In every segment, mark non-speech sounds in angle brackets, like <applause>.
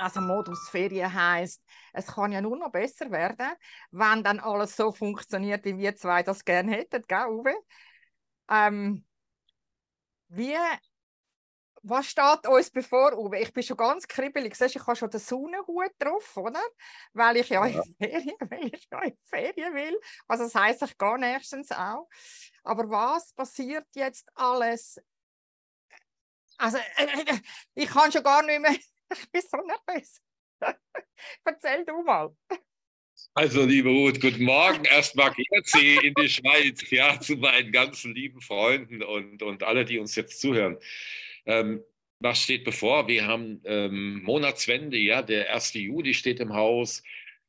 Also Modus Ferien heißt, es kann ja nur noch besser werden, wenn dann alles so funktioniert, wie wir zwei das gerne hätten, gell, Uwe? Ähm, wie, was steht uns bevor, Uwe? Ich bin schon ganz kribbelig. Siehst, ich habe schon den Sonnenhut drauf, oder? Weil ich ja, ja. in Ferien, <laughs> weil ich ja in Ferien will. Also das heißt, ich gehe nächstens auch. Aber was passiert jetzt alles? Also, äh, äh, ich kann schon gar nicht mehr ich bin so nervös. <laughs> Erzähl du mal. Also, liebe Ruth, guten Morgen. Erstmal Sie in die Schweiz, ja, zu meinen ganzen lieben Freunden und, und alle, die uns jetzt zuhören. Ähm, was steht bevor? Wir haben ähm, Monatswende, ja, der 1. Juli steht im Haus.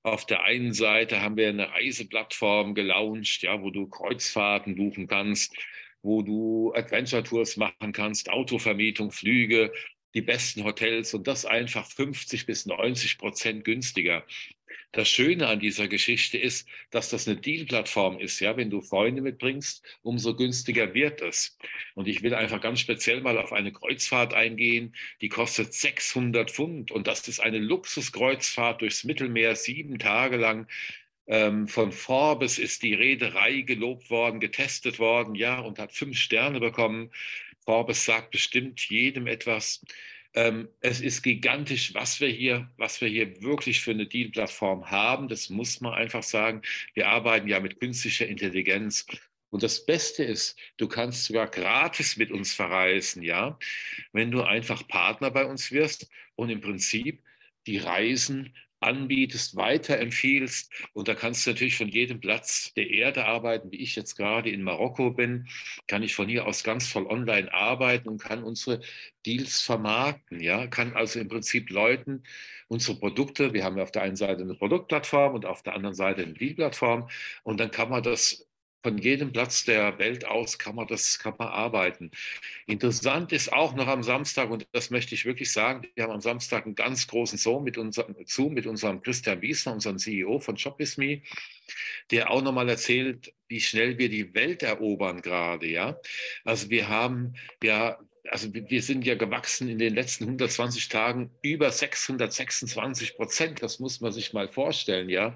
Auf der einen Seite haben wir eine Reiseplattform gelauncht, ja, wo du Kreuzfahrten buchen kannst, wo du Adventure Tours machen kannst, Autovermietung, Flüge, die besten Hotels und das einfach 50 bis 90 Prozent günstiger. Das Schöne an dieser Geschichte ist, dass das eine Deal-Plattform ist. Ja, wenn du Freunde mitbringst, umso günstiger wird es. Und ich will einfach ganz speziell mal auf eine Kreuzfahrt eingehen, die kostet 600 Pfund und das ist eine Luxuskreuzfahrt durchs Mittelmeer, sieben Tage lang. Ähm, von Forbes ist die Reederei gelobt worden, getestet worden, ja, und hat fünf Sterne bekommen. Forbes sagt bestimmt jedem etwas. Ähm, es ist gigantisch, was wir hier, was wir hier wirklich für eine Deal-Plattform haben. Das muss man einfach sagen. Wir arbeiten ja mit künstlicher Intelligenz. Und das Beste ist, du kannst sogar gratis mit uns verreisen, ja, wenn du einfach Partner bei uns wirst und im Prinzip die Reisen anbietest, weiterempfiehlst. Und da kannst du natürlich von jedem Platz der Erde arbeiten, wie ich jetzt gerade in Marokko bin, kann ich von hier aus ganz voll online arbeiten und kann unsere Deals vermarkten. Ja, kann also im Prinzip Leuten unsere Produkte, wir haben ja auf der einen Seite eine Produktplattform und auf der anderen Seite eine Deal-Plattform und dann kann man das von jedem Platz der Welt aus kann man das kann man arbeiten. Interessant ist auch noch am Samstag, und das möchte ich wirklich sagen, wir haben am Samstag einen ganz großen Zoom mit, unserem, Zoom mit unserem Christian Wiesner, unserem CEO von ShopWithMe, der auch nochmal erzählt, wie schnell wir die Welt erobern gerade. Ja? Also wir haben ja also wir sind ja gewachsen in den letzten 120 Tagen über 626 Prozent. Das muss man sich mal vorstellen, ja.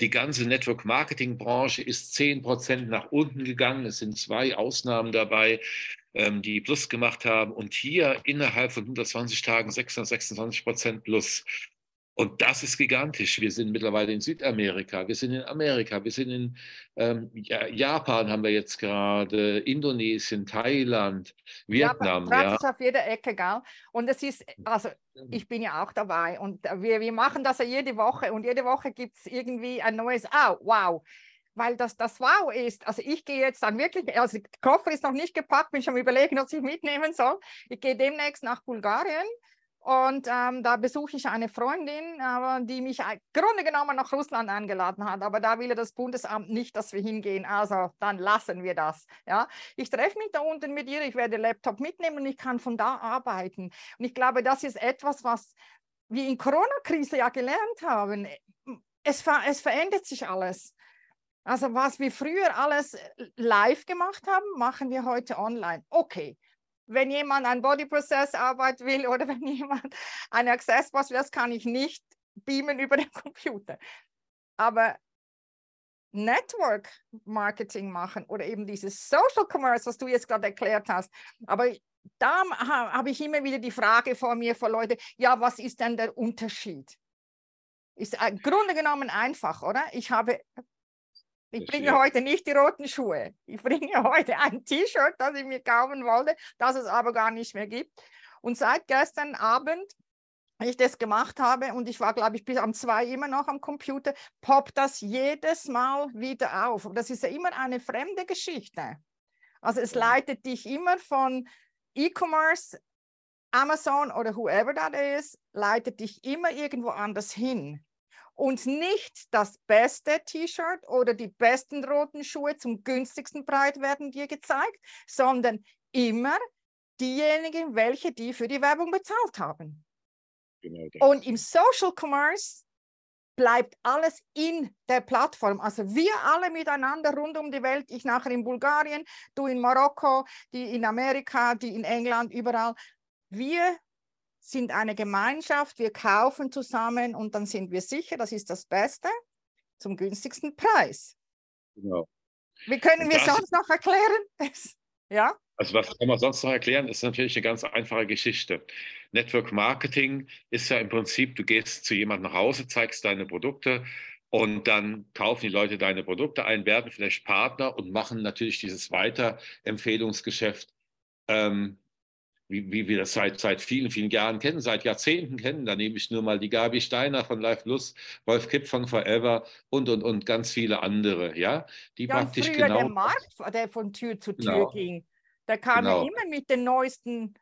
Die ganze Network Marketing Branche ist 10 Prozent nach unten gegangen. Es sind zwei Ausnahmen dabei, ähm, die Plus gemacht haben. Und hier innerhalb von 120 Tagen 626 Prozent Plus. Und das ist gigantisch. Wir sind mittlerweile in Südamerika, wir sind in Amerika, wir sind in ähm, Japan, haben wir jetzt gerade, Indonesien, Thailand, Vietnam. Ja, ja. ist auf jeder Ecke, gell? Und es ist, also ich bin ja auch dabei und wir, wir machen das ja jede Woche und jede Woche gibt es irgendwie ein neues, oh, wow weil das das Wow ist. Also ich gehe jetzt dann wirklich, also der Koffer ist noch nicht gepackt, bin schon überlegen, was ich mitnehmen soll. Ich gehe demnächst nach Bulgarien und ähm, da besuche ich eine Freundin, äh, die mich im Grunde genommen nach Russland eingeladen hat. Aber da will das Bundesamt nicht, dass wir hingehen. Also dann lassen wir das. Ja? Ich treffe mich da unten mit ihr, ich werde Laptop mitnehmen und ich kann von da arbeiten. Und ich glaube, das ist etwas, was wir in Corona-Krise ja gelernt haben. Es, ver es verändert sich alles. Also was wir früher alles live gemacht haben, machen wir heute online. Okay, wenn jemand an Body Process Arbeit will <laughs> oder wenn jemand ein Access Pass will, das kann ich nicht beamen über den Computer. Aber Network Marketing machen oder eben dieses Social Commerce, was du jetzt gerade erklärt hast. Aber da habe ich immer wieder die Frage vor mir von Leuten, ja, was ist denn der Unterschied? Ist im Grunde genommen einfach, oder? Ich habe ich bringe heute nicht die roten Schuhe. Ich bringe <laughs> heute ein T-Shirt, das ich mir kaufen wollte, das es aber gar nicht mehr gibt. Und seit gestern Abend, ich das gemacht habe und ich war, glaube ich, bis am 2 immer noch am Computer, poppt das jedes Mal wieder auf. Und das ist ja immer eine fremde Geschichte. Also es leitet dich immer von E-Commerce, Amazon oder whoever that is, leitet dich immer irgendwo anders hin und nicht das beste T-Shirt oder die besten roten Schuhe zum günstigsten Preis werden dir gezeigt, sondern immer diejenigen, welche die für die Werbung bezahlt haben. Genau und im Social Commerce bleibt alles in der Plattform. Also wir alle miteinander rund um die Welt, ich nachher in Bulgarien, du in Marokko, die in Amerika, die in England, überall. Wir sind eine Gemeinschaft, wir kaufen zusammen und dann sind wir sicher, das ist das Beste zum günstigsten Preis. Genau. Wie können wir sonst noch erklären? <laughs> ja? Also was kann man sonst noch erklären? Ist natürlich eine ganz einfache Geschichte. Network Marketing ist ja im Prinzip, du gehst zu jemandem nach Hause, zeigst deine Produkte und dann kaufen die Leute deine Produkte ein, werden vielleicht Partner und machen natürlich dieses Weiterempfehlungsgeschäft, ähm, wie, wie, wir das seit, seit vielen, vielen Jahren kennen, seit Jahrzehnten kennen. Da nehme ich nur mal die Gabi Steiner von Live Plus, Wolf Kipp von Forever und, und, und ganz viele andere, ja, die ja, praktisch früher genau... der Markt, der von Tür zu Tür genau. ging, der kam genau. ja immer mit den neuesten,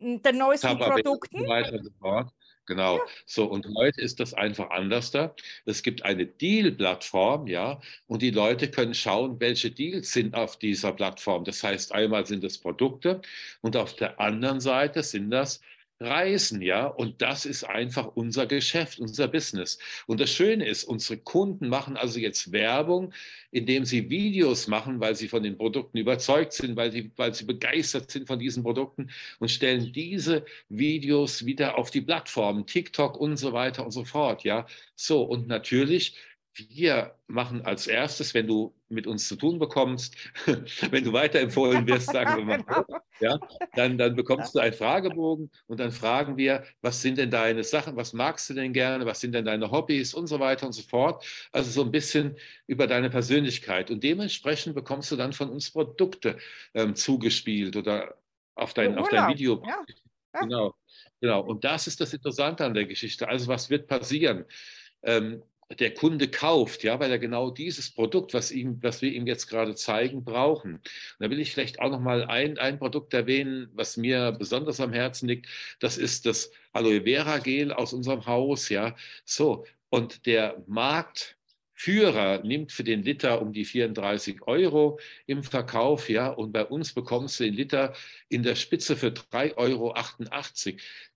den neuesten Produkten. Und weiter und so fort. Genau. Ja. So, und heute ist das einfach anders da. Es gibt eine Deal-Plattform, ja, und die Leute können schauen, welche Deals sind auf dieser Plattform. Das heißt, einmal sind es Produkte und auf der anderen Seite sind das reisen, ja. Und das ist einfach unser Geschäft, unser Business. Und das Schöne ist, unsere Kunden machen also jetzt Werbung, indem sie Videos machen, weil sie von den Produkten überzeugt sind, weil sie, weil sie begeistert sind von diesen Produkten und stellen diese Videos wieder auf die Plattformen, TikTok und so weiter und so fort, ja. So, und natürlich wir machen als erstes, wenn du mit uns zu tun bekommst, <laughs> wenn du weiterempfohlen wirst, sagen wir mal, <laughs> genau. ja, dann, dann bekommst du einen Fragebogen und dann fragen wir, was sind denn deine Sachen, was magst du denn gerne, was sind denn deine Hobbys und so weiter und so fort. Also so ein bisschen über deine Persönlichkeit. Und dementsprechend bekommst du dann von uns Produkte ähm, zugespielt oder auf dein, auf dein Video. Ja. Ja. Genau, genau. Und das ist das Interessante an der Geschichte. Also was wird passieren? Ähm, der Kunde kauft, ja, weil er genau dieses Produkt, was, ihm, was wir ihm jetzt gerade zeigen, brauchen. Und da will ich vielleicht auch noch mal ein, ein Produkt erwähnen, was mir besonders am Herzen liegt. Das ist das Aloe Vera Gel aus unserem Haus, ja. So. Und der Markt Führer nimmt für den Liter um die 34 Euro im Verkauf, ja, und bei uns bekommst du den Liter in der Spitze für 3,88 Euro.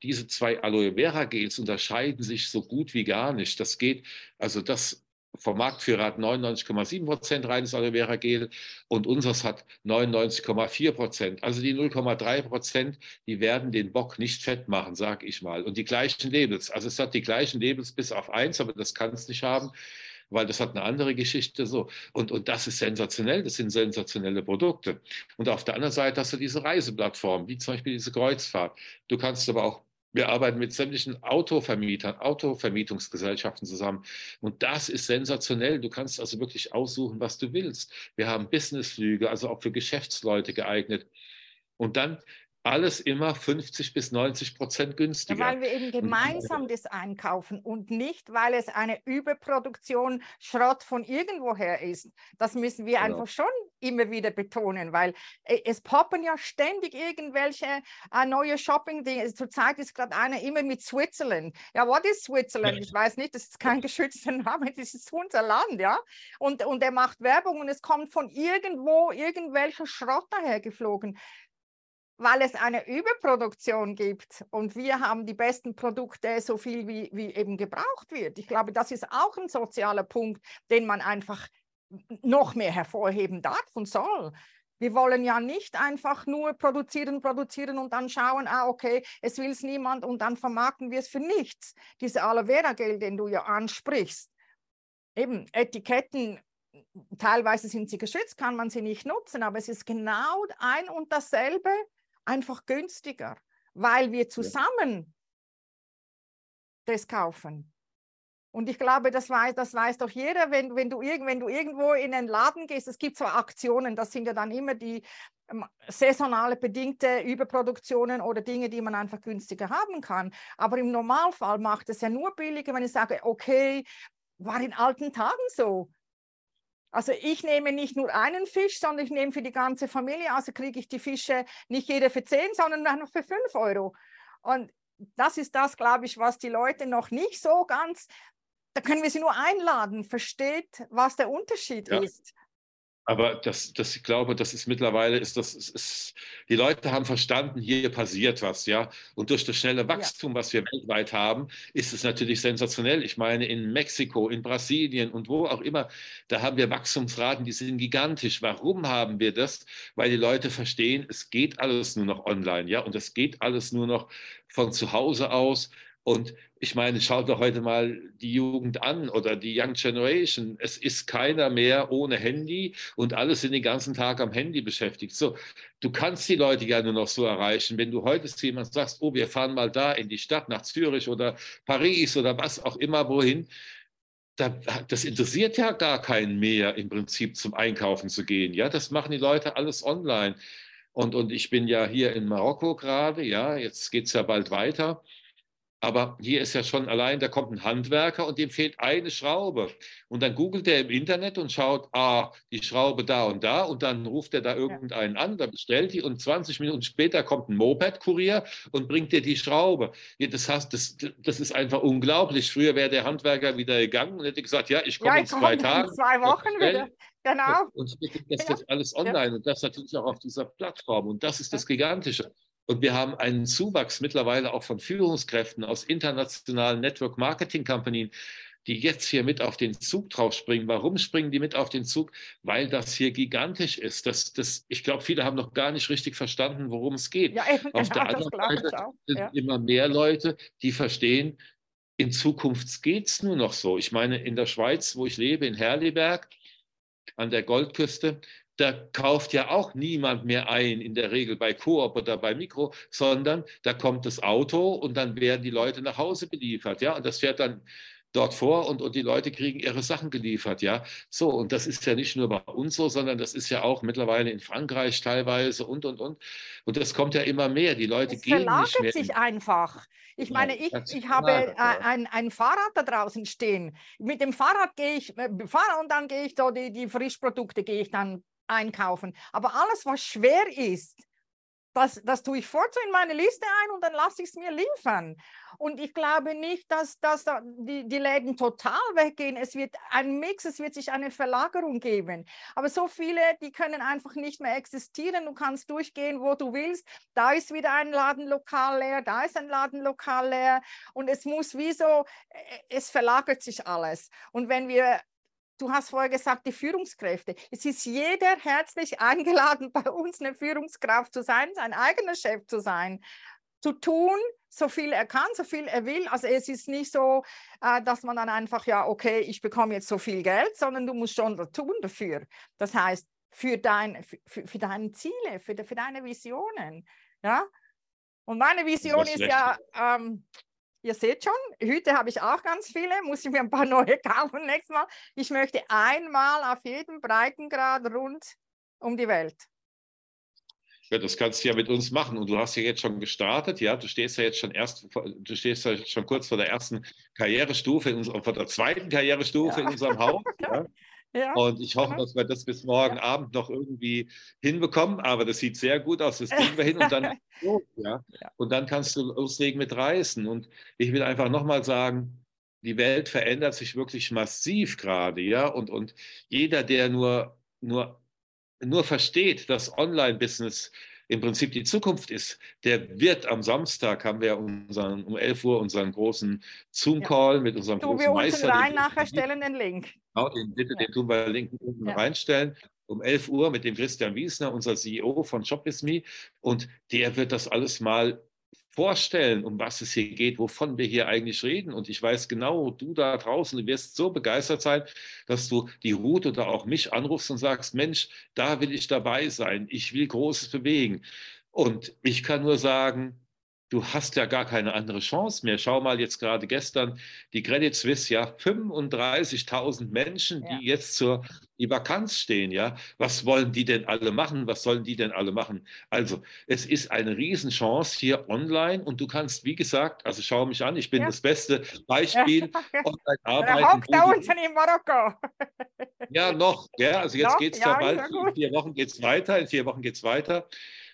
Diese zwei Aloe Vera Gels unterscheiden sich so gut wie gar nicht. Das geht, also das vom Marktführer hat 99,7 Prozent reines Aloe Vera Gel und unseres hat 99,4 Prozent. Also die 0,3 Prozent, die werden den Bock nicht fett machen, sag ich mal. Und die gleichen Labels. Also es hat die gleichen Labels bis auf eins, aber das kann es nicht haben weil das hat eine andere Geschichte so. Und, und das ist sensationell, das sind sensationelle Produkte. Und auf der anderen Seite hast du diese Reiseplattform, wie zum Beispiel diese Kreuzfahrt. Du kannst aber auch wir arbeiten mit sämtlichen Autovermietern, Autovermietungsgesellschaften zusammen. Und das ist sensationell. Du kannst also wirklich aussuchen, was du willst. Wir haben Businessflüge, also auch für Geschäftsleute geeignet. Und dann alles immer 50 bis 90 Prozent günstiger. Weil wir eben gemeinsam das einkaufen und nicht, weil es eine Überproduktion Schrott von irgendwoher ist. Das müssen wir genau. einfach schon immer wieder betonen, weil äh, es poppen ja ständig irgendwelche äh, neue Shopping-Dinge. Zurzeit ist gerade einer immer mit Switzerland. Ja, was ist Switzerland? Ich weiß nicht, das ist kein geschützter Name, <laughs> das ist unser Land, ja. Und, und er macht Werbung und es kommt von irgendwo irgendwelcher Schrott daher geflogen weil es eine Überproduktion gibt und wir haben die besten Produkte so viel wie, wie eben gebraucht wird. Ich glaube, das ist auch ein sozialer Punkt, den man einfach noch mehr hervorheben darf und soll. Wir wollen ja nicht einfach nur produzieren, produzieren und dann schauen, ah, okay, es will es niemand und dann vermarkten wir es für nichts. Diese Aloe Vera Gel, den du ja ansprichst. Eben, Etiketten, teilweise sind sie geschützt, kann man sie nicht nutzen, aber es ist genau ein und dasselbe einfach günstiger, weil wir zusammen das kaufen. Und ich glaube, das weiß, das weiß doch jeder, wenn, wenn, du wenn du irgendwo in einen Laden gehst, es gibt zwar Aktionen, das sind ja dann immer die ähm, saisonale bedingte Überproduktionen oder Dinge, die man einfach günstiger haben kann. Aber im Normalfall macht es ja nur billiger, wenn ich sage, okay, war in alten Tagen so. Also ich nehme nicht nur einen Fisch, sondern ich nehme für die ganze Familie, also kriege ich die Fische nicht jeder für 10, sondern noch für 5 Euro. Und das ist das, glaube ich, was die Leute noch nicht so ganz, da können wir sie nur einladen, versteht, was der Unterschied ja. ist. Aber das, das, ich glaube, das ist mittlerweile, ist das, ist, die Leute haben verstanden, hier passiert was, ja. Und durch das schnelle Wachstum, ja. was wir weltweit haben, ist es natürlich sensationell. Ich meine, in Mexiko, in Brasilien und wo auch immer, da haben wir Wachstumsraten, die sind gigantisch. Warum haben wir das? Weil die Leute verstehen, es geht alles nur noch online, ja. Und es geht alles nur noch von zu Hause aus. Und ich meine, schaut doch heute mal die Jugend an oder die Young Generation. Es ist keiner mehr ohne Handy und alle sind den ganzen Tag am Handy beschäftigt. So, du kannst die Leute ja nur noch so erreichen. Wenn du heute zu jemandem sagst, oh, wir fahren mal da in die Stadt nach Zürich oder Paris oder was auch immer wohin, das interessiert ja gar keinen mehr im Prinzip zum Einkaufen zu gehen. Ja, das machen die Leute alles online. Und, und ich bin ja hier in Marokko gerade, ja, jetzt geht es ja bald weiter. Aber hier ist ja schon allein, da kommt ein Handwerker und dem fehlt eine Schraube. Und dann googelt er im Internet und schaut, ah, die Schraube da und da. Und dann ruft er da irgendeinen an, da bestellt die und 20 Minuten später kommt ein Moped-Kurier und bringt dir die Schraube. Das, heißt, das, das ist einfach unglaublich. Früher wäre der Handwerker wieder gegangen und hätte gesagt, ja, ich komme ja, in zwei Tagen. In zwei Wochen wieder. Genau. Und das ist alles online ja. und das natürlich auch auf dieser Plattform. Und das ist das Gigantische. Und wir haben einen Zuwachs mittlerweile auch von Führungskräften aus internationalen Network Marketing Company, die jetzt hier mit auf den Zug drauf springen. Warum springen die mit auf den Zug? Weil das hier gigantisch ist. Das, das, ich glaube, viele haben noch gar nicht richtig verstanden, worum es geht. Ja, eben, auf <laughs> genau, der anderen Seite sind ja. immer mehr Leute, die verstehen, in Zukunft geht es nur noch so. Ich meine, in der Schweiz, wo ich lebe, in Herliberg, an der Goldküste, da kauft ja auch niemand mehr ein, in der Regel bei Coop oder bei Mikro, sondern da kommt das Auto und dann werden die Leute nach Hause beliefert. Ja, und das fährt dann dort vor und, und die Leute kriegen ihre Sachen geliefert, ja. So, und das ist ja nicht nur bei uns so, sondern das ist ja auch mittlerweile in Frankreich teilweise und, und, und. Und das kommt ja immer mehr. Die Leute es gehen nicht mehr. sich einfach. Ich meine, ich, ich habe äh, ein, ein Fahrrad da draußen stehen. Mit dem Fahrrad gehe ich, äh, fahre und dann gehe ich so die, die Frischprodukte gehe ich dann einkaufen. Aber alles, was schwer ist, das, das tue ich so in meine Liste ein und dann lasse ich es mir liefern. Und ich glaube nicht, dass, dass die, die Läden total weggehen. Es wird ein Mix, es wird sich eine Verlagerung geben. Aber so viele, die können einfach nicht mehr existieren. Du kannst durchgehen, wo du willst. Da ist wieder ein Ladenlokal leer, da ist ein Ladenlokal leer. Und es muss wie so, äh, es verlagert sich alles. Und wenn wir Du hast vorher gesagt, die Führungskräfte. Es ist jeder herzlich <laughs> eingeladen, bei uns eine Führungskraft zu sein, sein eigener Chef zu sein, zu tun, so viel er kann, so viel er will. Also es ist nicht so, äh, dass man dann einfach, ja, okay, ich bekomme jetzt so viel Geld, sondern du musst schon tun dafür. Das heißt, für, dein, für, für deine Ziele, für, für deine Visionen. Ja? Und meine Vision ist ja, ähm, Ihr seht schon, Hüte habe ich auch ganz viele, muss ich mir ein paar neue <laughs> kaufen nächstes Mal. Ich möchte einmal auf jedem Breitengrad rund um die Welt. Ja, das kannst du ja mit uns machen. Und du hast ja jetzt schon gestartet, ja. Du stehst ja jetzt schon erst, du stehst ja schon kurz vor der ersten Karrierestufe, in vor der zweiten Karrierestufe ja. in unserem Haus. <laughs> Ja. Ja, und ich hoffe, dass wir das bis morgen ja. Abend noch irgendwie hinbekommen. Aber das sieht sehr gut aus. Das kriegen wir hin und dann, <laughs> ja. und dann kannst du loslegen mit Reisen. Und ich will einfach nochmal sagen, die Welt verändert sich wirklich massiv gerade, ja. Und, und jeder, der nur, nur, nur versteht, dass Online-Business im Prinzip die Zukunft ist, der wird am Samstag, haben wir unseren, um 11 Uhr unseren großen Zoom-Call ja. mit unserem Tun großen wir Meister. rein, nachher stellen den Link. Genau, den, bitte, ja. den tun wir Link unten ja. reinstellen. Um 11 Uhr mit dem Christian Wiesner, unser CEO von ShopWithMe. Und der wird das alles mal vorstellen, um was es hier geht, wovon wir hier eigentlich reden. Und ich weiß genau, du da draußen, du wirst so begeistert sein, dass du die Ruth oder auch mich anrufst und sagst, Mensch, da will ich dabei sein, ich will Großes bewegen. Und ich kann nur sagen, du hast ja gar keine andere Chance mehr. Schau mal jetzt gerade gestern die Credit Suisse, ja, 35.000 Menschen, ja. die jetzt zur die Vakanz stehen, ja. Was wollen die denn alle machen? Was sollen die denn alle machen? Also, es ist eine Riesenchance hier online und du kannst, wie gesagt, also schau mich an, ich bin ja. das beste Beispiel <laughs> ja. online arbeiten. In Marokko. <laughs> ja, noch, ja, also jetzt geht es ja, bald, in vier Wochen geht es weiter, in vier Wochen geht es weiter.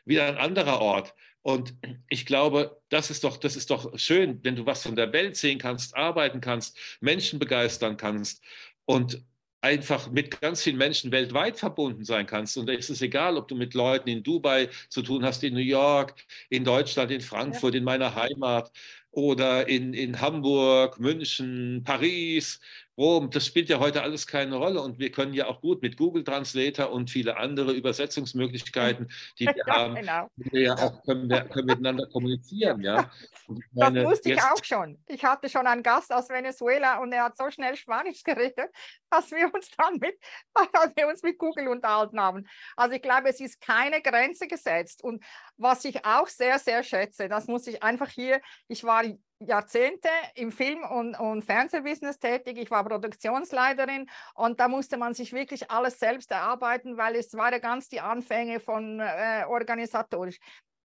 Wieder ein anderer Ort. Und ich glaube, das ist doch, das ist doch schön, wenn du was von der Welt sehen kannst, arbeiten kannst, Menschen begeistern kannst und einfach mit ganz vielen Menschen weltweit verbunden sein kannst. Und da ist es egal, ob du mit Leuten in Dubai zu tun hast, in New York, in Deutschland, in Frankfurt, in meiner Heimat oder in, in Hamburg, München, Paris, Rom, das spielt ja heute alles keine Rolle und wir können ja auch gut mit Google Translator und viele andere Übersetzungsmöglichkeiten, <laughs> die wir ja, haben, genau. wir ja auch können, wir, können miteinander kommunizieren. Ja. <laughs> Meine, das wusste ich auch schon. Ich hatte schon einen Gast aus Venezuela und er hat so schnell Spanisch geredet, <laughs> dass wir uns dann mit, dass wir uns mit Google unterhalten haben. Also ich glaube, es ist keine Grenze gesetzt. Und was ich auch sehr, sehr schätze, das muss ich einfach hier, ich war Jahrzehnte im Film- und, und Fernsehbusiness tätig. Ich war Produktionsleiterin und da musste man sich wirklich alles selbst erarbeiten, weil es war ja ganz die Anfänge von äh, organisatorisch.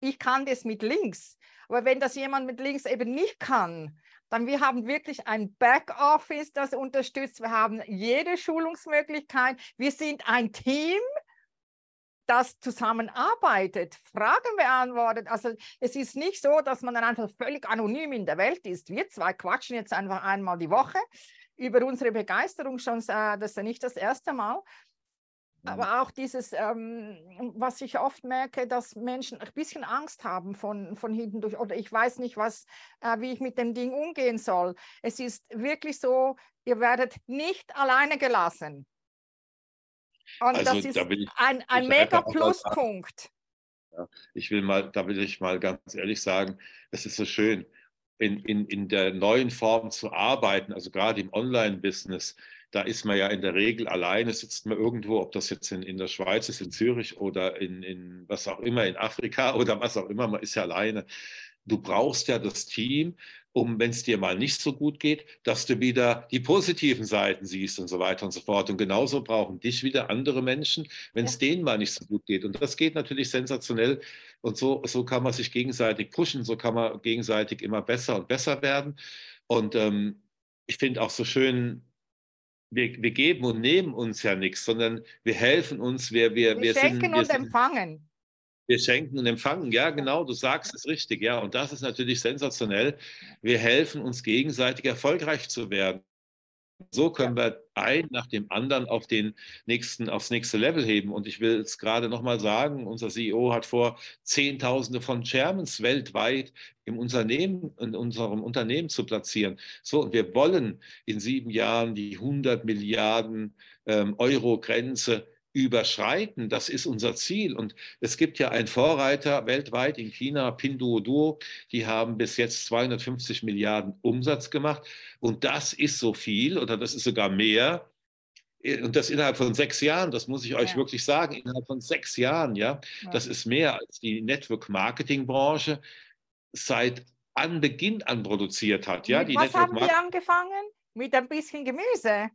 Ich kann das mit links, aber wenn das jemand mit links eben nicht kann, dann wir haben wirklich ein Backoffice, das unterstützt. Wir haben jede Schulungsmöglichkeit. Wir sind ein Team das zusammenarbeitet, Fragen beantwortet. Also es ist nicht so, dass man dann einfach völlig anonym in der Welt ist. Wir zwei quatschen jetzt einfach einmal die Woche über unsere Begeisterung schon, äh, das ist ja nicht das erste Mal. Mhm. Aber auch dieses, ähm, was ich oft merke, dass Menschen ein bisschen Angst haben von, von hinten durch oder ich weiß nicht, was, äh, wie ich mit dem Ding umgehen soll. Es ist wirklich so, ihr werdet nicht alleine gelassen. Und also, das ist da ich, ein, ein mega Pluspunkt. Ja, ich will mal, da will ich mal ganz ehrlich sagen, es ist so schön, in, in, in der neuen Form zu arbeiten, also gerade im Online-Business, da ist man ja in der Regel alleine, sitzt man irgendwo, ob das jetzt in, in der Schweiz ist, in Zürich oder in, in was auch immer, in Afrika <laughs> oder was auch immer, man ist ja alleine. Du brauchst ja das Team, um, wenn es dir mal nicht so gut geht, dass du wieder die positiven Seiten siehst und so weiter und so fort. Und genauso brauchen dich wieder andere Menschen, wenn es ja. denen mal nicht so gut geht. Und das geht natürlich sensationell. Und so, so kann man sich gegenseitig pushen, so kann man gegenseitig immer besser und besser werden. Und ähm, ich finde auch so schön, wir, wir, geben und nehmen uns ja nichts, sondern wir helfen uns, wir, wir, wir, wir schenken sind, wir und sind, empfangen. Wir schenken und empfangen, ja, genau, du sagst es richtig, ja. Und das ist natürlich sensationell. Wir helfen uns gegenseitig erfolgreich zu werden. So können wir ein nach dem anderen auf den nächsten, aufs nächste Level heben. Und ich will es gerade nochmal sagen, unser CEO hat vor, Zehntausende von Chairmans weltweit im Unternehmen, in unserem Unternehmen zu platzieren. So, und wir wollen in sieben Jahren die 100 Milliarden ähm, Euro Grenze überschreiten. Das ist unser Ziel. Und es gibt ja einen Vorreiter weltweit in China, Pinduoduo. Die haben bis jetzt 250 Milliarden Umsatz gemacht. Und das ist so viel oder das ist sogar mehr. Und das innerhalb von sechs Jahren, das muss ich euch ja. wirklich sagen, innerhalb von sechs Jahren, ja, ja. das ist mehr als die Network-Marketing-Branche seit Anbeginn an produziert hat. Ja, Mit was haben die angefangen? Mit ein bisschen Gemüse.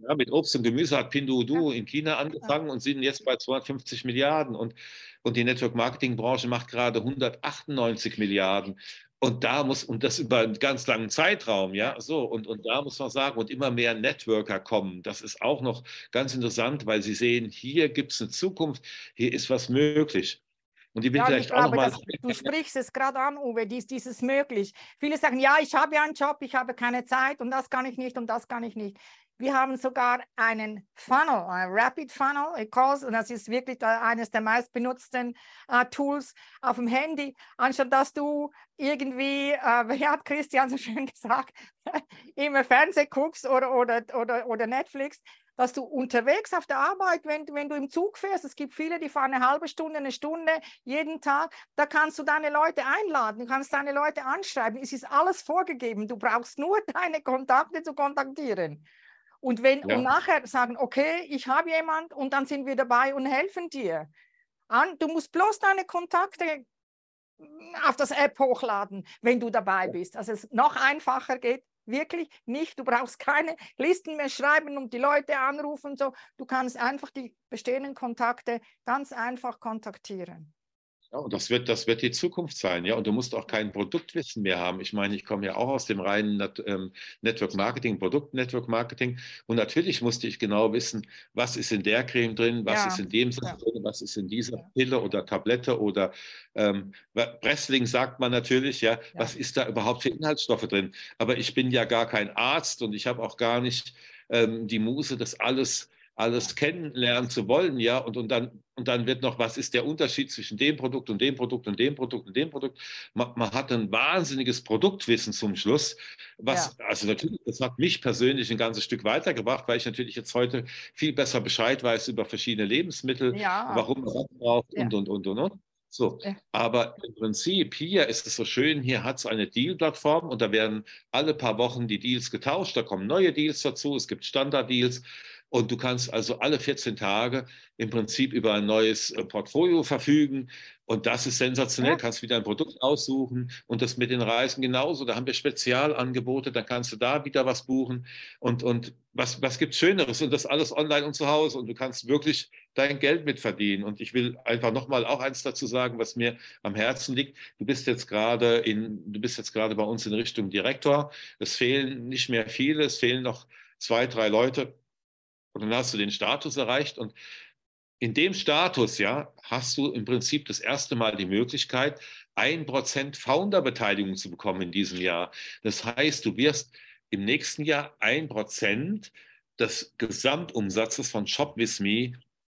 Ja, mit Obst und Gemüse hat Pinduoduo in China angefangen und sind jetzt bei 250 Milliarden. Und, und die Network-Marketing-Branche macht gerade 198 Milliarden. Und da muss, und das über einen ganz langen Zeitraum, ja, so, und, und da muss man sagen, und immer mehr Networker kommen. Das ist auch noch ganz interessant, weil sie sehen, hier gibt es eine Zukunft, hier ist was möglich. Und ich will ja, vielleicht ich auch glaube, mal. du sprichst es gerade an, Uwe, dies, dieses möglich. Viele sagen, ja, ich habe ja einen Job, ich habe keine Zeit und das kann ich nicht und das kann ich nicht. Wir haben sogar einen Funnel, ein Rapid Funnel, und das ist wirklich eines der meistbenutzten äh, Tools auf dem Handy, anstatt dass du irgendwie, äh, <laughs> wie hat Christian so schön gesagt, <laughs> immer Fernsehen guckst oder, oder, oder, oder Netflix, dass du unterwegs auf der Arbeit, wenn, wenn du im Zug fährst, es gibt viele, die fahren eine halbe Stunde, eine Stunde jeden Tag, da kannst du deine Leute einladen, du kannst deine Leute anschreiben, es ist alles vorgegeben, du brauchst nur <laughs> deine Kontakte zu kontaktieren. Und wenn ja. und nachher sagen, okay, ich habe jemand und dann sind wir dabei und helfen dir. An, du musst bloß deine Kontakte auf das App hochladen, wenn du dabei bist. Also es noch einfacher geht wirklich nicht. Du brauchst keine Listen mehr schreiben und die Leute anrufen. So. Du kannst einfach die bestehenden Kontakte ganz einfach kontaktieren. Ja, und das wird, das wird die Zukunft sein, ja. Und du musst auch kein Produktwissen mehr haben. Ich meine, ich komme ja auch aus dem reinen ähm, Network Marketing, Produkt-Network Marketing. Und natürlich musste ich genau wissen, was ist in der Creme drin, was ja. ist in dem ja. drin, was ist in dieser Pille oder Tablette oder ähm, Pressling sagt man natürlich, ja, was ist da überhaupt für Inhaltsstoffe drin. Aber ich bin ja gar kein Arzt und ich habe auch gar nicht ähm, die Muse, das alles alles kennenlernen zu wollen, ja, und, und, dann, und dann wird noch, was ist der Unterschied zwischen dem Produkt und dem Produkt und dem Produkt und dem Produkt? Man, man hat ein wahnsinniges Produktwissen zum Schluss, was, ja. also natürlich, das hat mich persönlich ein ganzes Stück weitergebracht, weil ich natürlich jetzt heute viel besser Bescheid weiß über verschiedene Lebensmittel, ja. warum man das braucht ja. und, und, und, und, und. So, aber im Prinzip hier ist es so schön, hier hat es eine Deal-Plattform und da werden alle paar Wochen die Deals getauscht, da kommen neue Deals dazu, es gibt Standard-Deals und du kannst also alle 14 Tage im Prinzip über ein neues äh, Portfolio verfügen. Und das ist sensationell. Ja. Kannst wieder ein Produkt aussuchen und das mit den Reisen genauso. Da haben wir Spezialangebote, dann kannst du da wieder was buchen. Und, und was, was gibt es Schöneres? Und das alles online und zu Hause. Und du kannst wirklich dein Geld mitverdienen. Und ich will einfach nochmal auch eins dazu sagen, was mir am Herzen liegt. Du bist jetzt gerade in, du bist jetzt gerade bei uns in Richtung Direktor. Es fehlen nicht mehr viele, es fehlen noch zwei, drei Leute und dann hast du den Status erreicht und in dem Status, ja, hast du im Prinzip das erste Mal die Möglichkeit, ein Prozent Founder-Beteiligung zu bekommen in diesem Jahr. Das heißt, du wirst im nächsten Jahr ein Prozent des Gesamtumsatzes von Shop With Me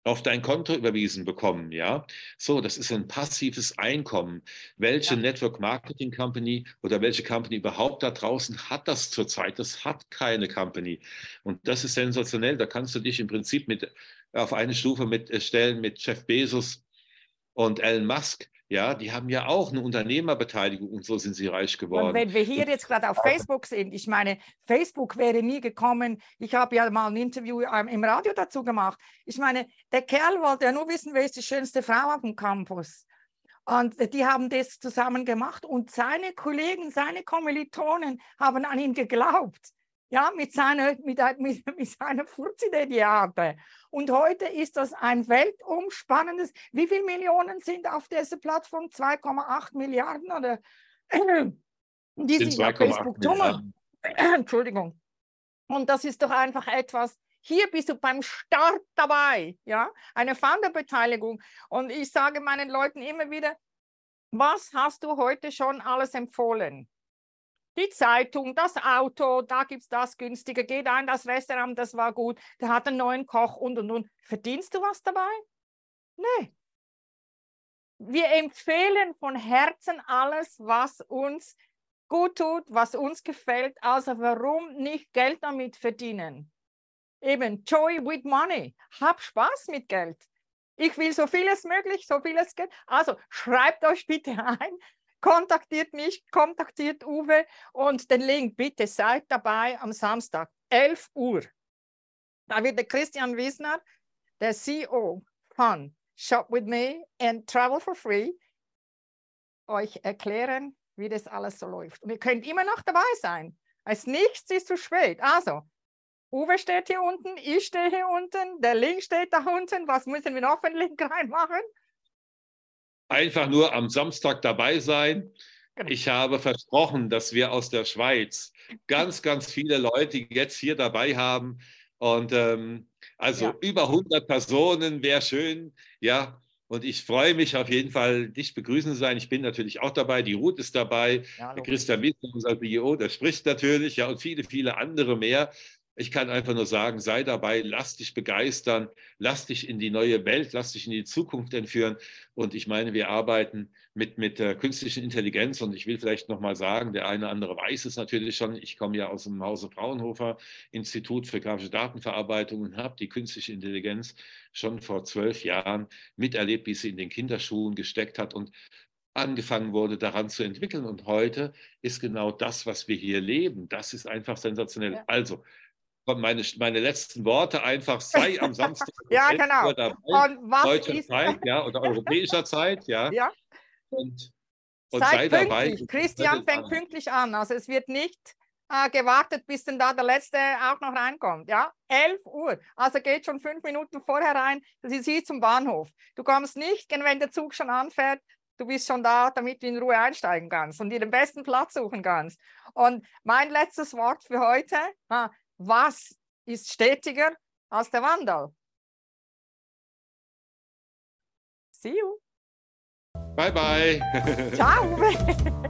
auf dein Konto überwiesen bekommen, ja. So, das ist ein passives Einkommen. Welche ja. Network Marketing Company oder welche Company überhaupt da draußen hat das zurzeit? Das hat keine Company. Und das ist sensationell. Da kannst du dich im Prinzip mit auf eine Stufe mit äh, stellen mit Jeff Bezos und Elon Musk. Ja, die haben ja auch eine Unternehmerbeteiligung und so sind sie reich geworden. Und wenn wir hier jetzt gerade auf Facebook sind, ich meine, Facebook wäre nie gekommen. Ich habe ja mal ein Interview ähm, im Radio dazu gemacht. Ich meine, der Kerl wollte ja nur wissen, wer ist die schönste Frau auf dem Campus. Und die haben das zusammen gemacht und seine Kollegen, seine Kommilitonen haben an ihn geglaubt ja, mit seiner, mit, mit, mit seiner Furzidee, die er hatte. Und heute ist das ein weltumspannendes, wie viele Millionen sind auf dieser Plattform? 2,8 Milliarden oder <clears throat> die sich auf Facebook tummeln. <clears throat> Entschuldigung. Und das ist doch einfach etwas, hier bist du beim Start dabei, ja, eine Founderbeteiligung. Und ich sage meinen Leuten immer wieder, was hast du heute schon alles empfohlen? Die Zeitung, das Auto, da gibt es das günstige, geh da in das Restaurant, das war gut, der hat einen neuen Koch und und und. Verdienst du was dabei? Nee. Wir empfehlen von Herzen alles, was uns gut tut, was uns gefällt. Also warum nicht Geld damit verdienen? Eben, Joy with Money. Hab Spaß mit Geld. Ich will so vieles möglich, so vieles Geld. Also schreibt euch bitte <laughs> ein, kontaktiert mich, kontaktiert Uwe und den Link bitte seid dabei am Samstag, 11 Uhr. Da wird der Christian Wiesner, der CEO von Shop with Me and Travel for Free, euch erklären, wie das alles so läuft. Und ihr könnt immer noch dabei sein. Als nichts ist zu spät. Also, Uwe steht hier unten, ich stehe hier unten, der Link steht da unten. Was müssen wir noch für einen Link reinmachen? Einfach nur am Samstag dabei sein. Genau. Ich habe versprochen, dass wir aus der Schweiz ganz, ganz viele Leute jetzt hier dabei haben. Und ähm, also ja. über 100 Personen wäre schön. Ja, und ich freue mich auf jeden Fall, dich begrüßen zu sein. Ich bin natürlich auch dabei. Die Ruth ist dabei. Ja, Christian Wittmann, unser CEO, der spricht natürlich. Ja, und viele, viele andere mehr. Ich kann einfach nur sagen, sei dabei, lass dich begeistern, lass dich in die neue Welt, lass dich in die Zukunft entführen. Und ich meine, wir arbeiten mit, mit der künstlichen Intelligenz. Und ich will vielleicht nochmal sagen, der eine oder andere weiß es natürlich schon. Ich komme ja aus dem Hause Fraunhofer Institut für grafische Datenverarbeitung und habe die künstliche Intelligenz schon vor zwölf Jahren miterlebt, wie sie in den Kinderschuhen gesteckt hat. Und angefangen wurde, daran zu entwickeln. Und heute ist genau das, was wir hier leben. Das ist einfach sensationell. Ja. Also, meine, meine letzten Worte einfach, sei am Samstag <laughs> ja, genau. dabei, und was deutscher ist... Zeit, ja, oder europäischer Zeit, ja. ja. Und, und sei dabei. Christian fängt an. pünktlich an, also es wird nicht äh, gewartet, bis denn da der Letzte auch noch reinkommt, ja. 11 Uhr, also geht schon fünf Minuten vorher rein, das ist hier zum Bahnhof. Du kommst nicht, wenn der Zug schon anfährt, du bist schon da, damit du in Ruhe einsteigen kannst und dir den besten Platz suchen kannst. Und mein letztes Wort für heute, was ist stetiger als der Wandel? See you. Bye bye. Ciao. <laughs>